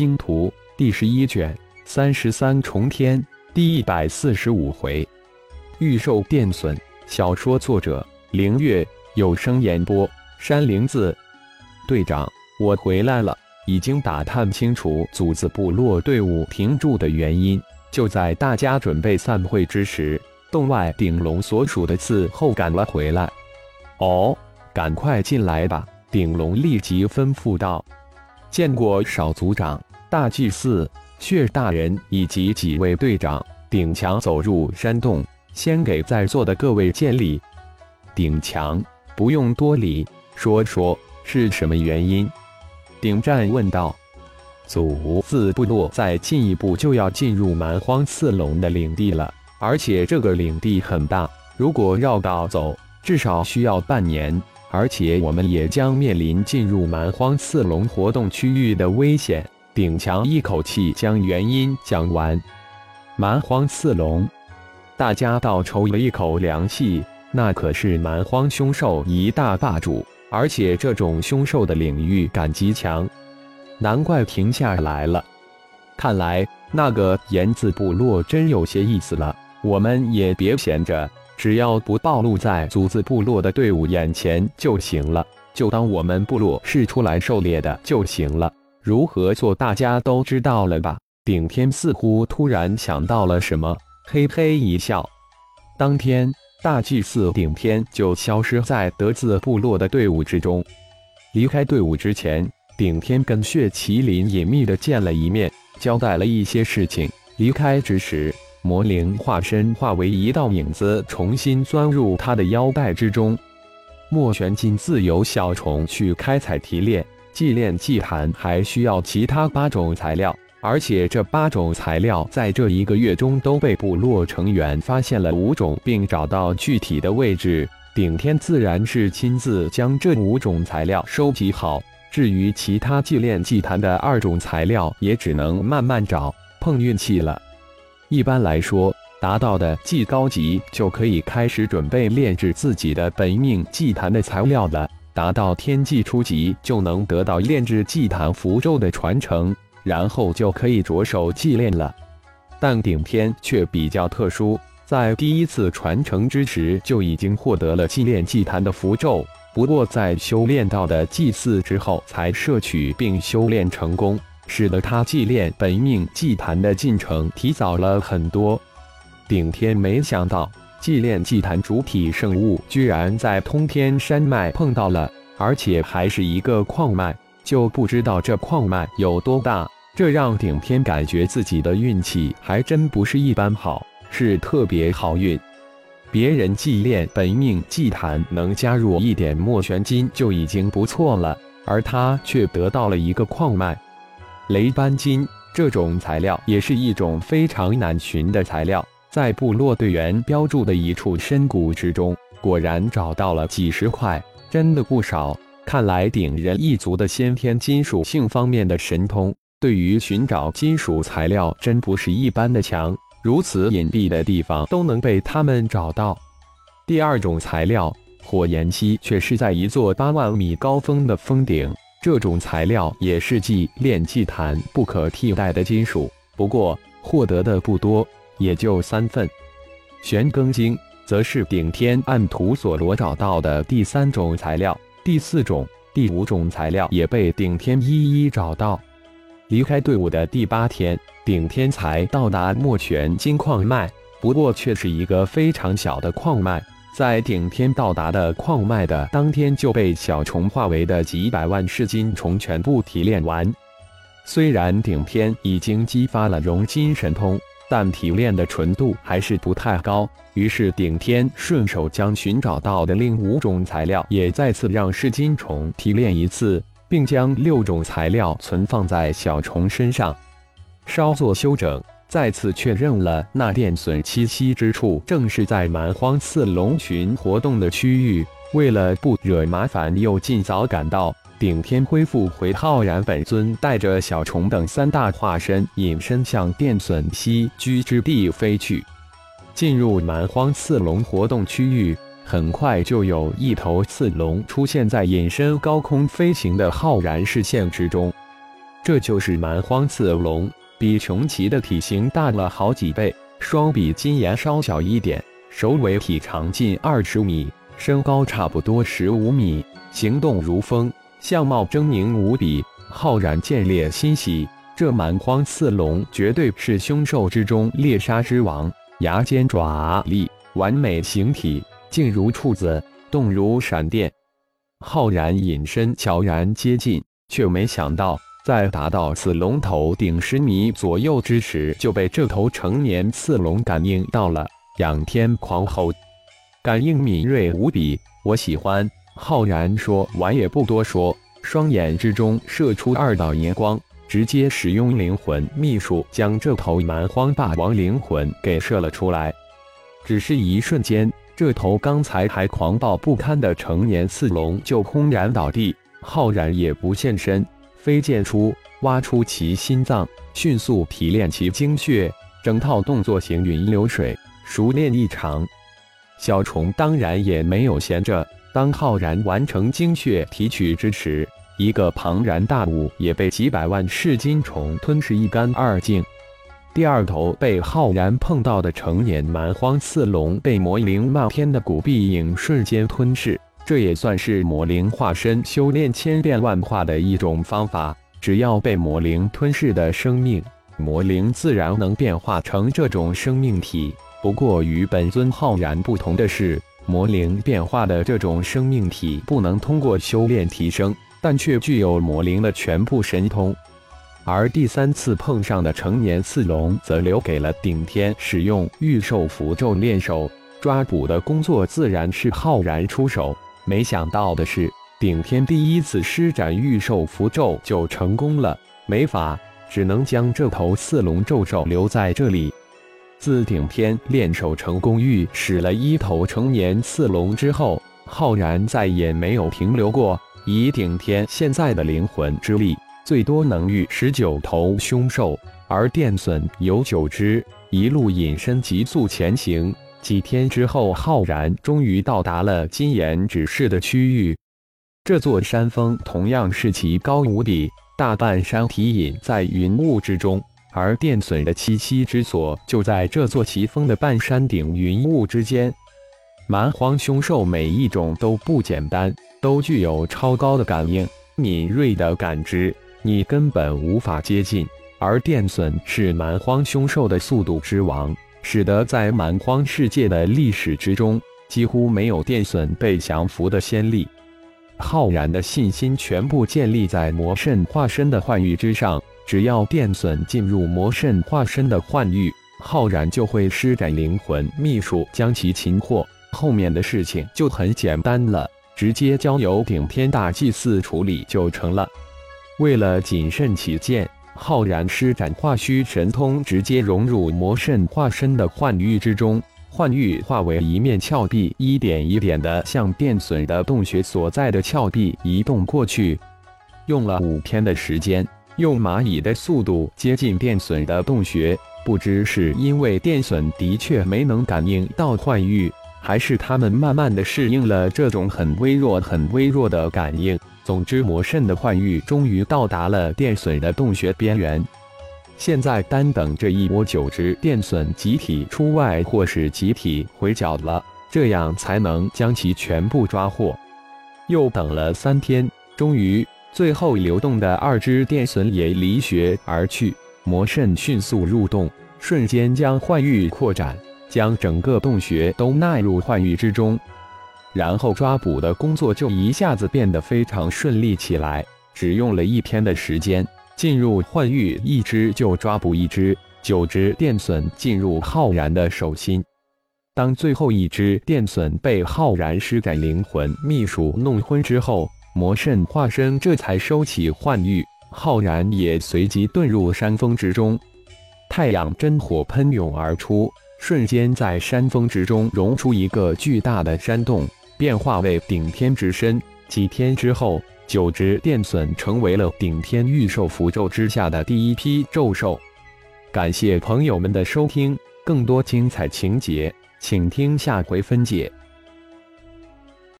星图》第十一卷三十三重天第一百四十五回，预售电损。小说作者：凌月，有声演播：山灵子。队长，我回来了，已经打探清楚组字部落队伍停驻的原因。就在大家准备散会之时，洞外顶龙所属的刺后赶了回来。哦，赶快进来吧！顶龙立即吩咐道。见过少族长、大祭司、血大人以及几位队长，顶强走入山洞。先给在座的各位见礼，顶强不用多礼，说说是什么原因？顶战问道。祖字部落在进一步就要进入蛮荒刺龙的领地了，而且这个领地很大，如果绕道走，至少需要半年，而且我们也将面临进入蛮荒刺龙活动区域的危险。顶强一口气将原因讲完。蛮荒刺龙。大家倒抽了一口凉气，那可是蛮荒凶兽一大霸主，而且这种凶兽的领域感极强，难怪停下来了。看来那个言字部落真有些意思了。我们也别闲着，只要不暴露在族字部落的队伍眼前就行了，就当我们部落是出来狩猎的就行了。如何做，大家都知道了吧？顶天似乎突然想到了什么。嘿嘿一笑，当天大祭司顶天就消失在德字部落的队伍之中。离开队伍之前，顶天跟血麒麟隐秘的见了一面，交代了一些事情。离开之时，魔灵化身化为一道影子，重新钻入他的腰带之中。墨玄金自由小虫去开采提炼祭炼祭坛，还需要其他八种材料。而且这八种材料在这一个月中都被部落成员发现了五种，并找到具体的位置。顶天自然是亲自将这五种材料收集好。至于其他祭炼祭坛的二种材料，也只能慢慢找，碰运气了。一般来说，达到的祭高级就可以开始准备炼制自己的本命祭坛的材料了。达到天际初级，就能得到炼制祭坛符咒的传承。然后就可以着手祭炼了，但顶天却比较特殊，在第一次传承之时就已经获得了祭炼祭坛的符咒，不过在修炼到的祭祀之后才摄取并修炼成功，使得他祭炼本命祭坛的进程提早了很多。顶天没想到祭炼祭坛主体圣物居然在通天山脉碰到了，而且还是一个矿脉。就不知道这矿脉有多大，这让顶天感觉自己的运气还真不是一般好，是特别好运。别人祭炼本命祭坛能加入一点墨玄金就已经不错了，而他却得到了一个矿脉雷斑金。这种材料也是一种非常难寻的材料，在部落队员标注的一处深谷之中，果然找到了几十块，真的不少。看来顶人一族的先天金属性方面的神通，对于寻找金属材料真不是一般的强。如此隐蔽的地方都能被他们找到。第二种材料火焰漆却是在一座八万米高峰的峰顶，这种材料也是祭炼祭坛不可替代的金属，不过获得的不多，也就三份。玄庚晶则是顶天暗图所罗找到的第三种材料。第四种、第五种材料也被顶天一一找到。离开队伍的第八天，顶天才到达墨泉金矿脉，不过却是一个非常小的矿脉。在顶天到达的矿脉的当天，就被小虫化为的几百万噬金虫全部提炼完。虽然顶天已经激发了熔金神通。但提炼的纯度还是不太高，于是顶天顺手将寻找到的另五种材料也再次让噬金虫提炼一次，并将六种材料存放在小虫身上，稍作修整，再次确认了那电损栖息之处正是在蛮荒刺龙群活动的区域。为了不惹麻烦，又尽早赶到。顶天恢复回浩然本尊，带着小虫等三大化身隐身向电损栖居之地飞去。进入蛮荒刺龙活动区域，很快就有一头刺龙出现在隐身高空飞行的浩然视线之中。这就是蛮荒刺龙，比穷奇的体型大了好几倍，双比金岩稍小一点，首尾体长近二十米，身高差不多十五米，行动如风，相貌狰狞无比。浩然见猎欣喜，这蛮荒刺龙绝对是凶兽之中猎杀之王，牙尖爪利，完美形体，静如处子，动如闪电。浩然隐身，悄然接近，却没想到。在达到此龙头顶十米左右之时，就被这头成年刺龙感应到了。仰天狂吼，感应敏锐无比，我喜欢。浩然说完也不多说，双眼之中射出二道银光，直接使用灵魂秘术将这头蛮荒霸王灵魂给射了出来。只是一瞬间，这头刚才还狂暴不堪的成年刺龙就轰然倒地，浩然也不现身。飞剑出，挖出其心脏，迅速提炼其精血，整套动作行云流水，熟练异常。小虫当然也没有闲着。当浩然完成精血提取之时，一个庞然大物也被几百万噬金虫吞噬一干二净。第二头被浩然碰到的成年蛮荒刺龙，被魔灵漫天的古壁影瞬间吞噬。这也算是魔灵化身修炼千变万化的一种方法。只要被魔灵吞噬的生命，魔灵自然能变化成这种生命体。不过与本尊浩然不同的是，魔灵变化的这种生命体不能通过修炼提升，但却具有魔灵的全部神通。而第三次碰上的成年四龙，则留给了顶天使用御兽符咒练手，抓捕的工作自然是浩然出手。没想到的是，顶天第一次施展御兽符咒就成功了。没法，只能将这头四龙咒兽留在这里。自顶天练手成功御使了一头成年刺龙之后，浩然再也没有停留过。以顶天现在的灵魂之力，最多能御十九头凶兽，而电隼有九只，一路隐身急速前行。几天之后，浩然终于到达了金岩指示的区域。这座山峰同样是奇高无比，大半山体隐在云雾之中，而电隼的栖息之所就在这座奇峰的半山顶云雾之间。蛮荒凶兽每一种都不简单，都具有超高的感应、敏锐的感知，你根本无法接近。而电隼是蛮荒凶兽的速度之王。使得在蛮荒世界的历史之中，几乎没有电隼被降服的先例。浩然的信心全部建立在魔圣化身的幻域之上，只要电隼进入魔圣化身的幻域，浩然就会施展灵魂秘术将其擒获。后面的事情就很简单了，直接交由顶天大祭司处理就成了。为了谨慎起见。浩然施展化虚神通，直接融入魔圣化身的幻域之中。幻域化为一面峭壁，一点一点的向电隼的洞穴所在的峭壁移动过去。用了五天的时间，用蚂蚁的速度接近电隼的洞穴。不知是因为电隼的确没能感应到幻域，还是他们慢慢的适应了这种很微弱、很微弱的感应。总之，魔圣的幻域终于到达了电隼的洞穴边缘。现在单等这一波九只电隼集体出外，或是集体回剿了，这样才能将其全部抓获。又等了三天，终于，最后流动的二只电隼也离穴而去。魔圣迅速入洞，瞬间将幻域扩展，将整个洞穴都纳入幻域之中。然后抓捕的工作就一下子变得非常顺利起来，只用了一天的时间，进入幻域一只就抓捕一只，九只电隼进入浩然的手心。当最后一只电隼被浩然施展灵魂秘术弄昏之后，魔圣化身这才收起幻域，浩然也随即遁入山峰之中。太阳真火喷涌而出，瞬间在山峰之中融出一个巨大的山洞。变化为顶天之身。几天之后，九只电隼成为了顶天御兽符咒之下的第一批咒兽。感谢朋友们的收听，更多精彩情节，请听下回分解。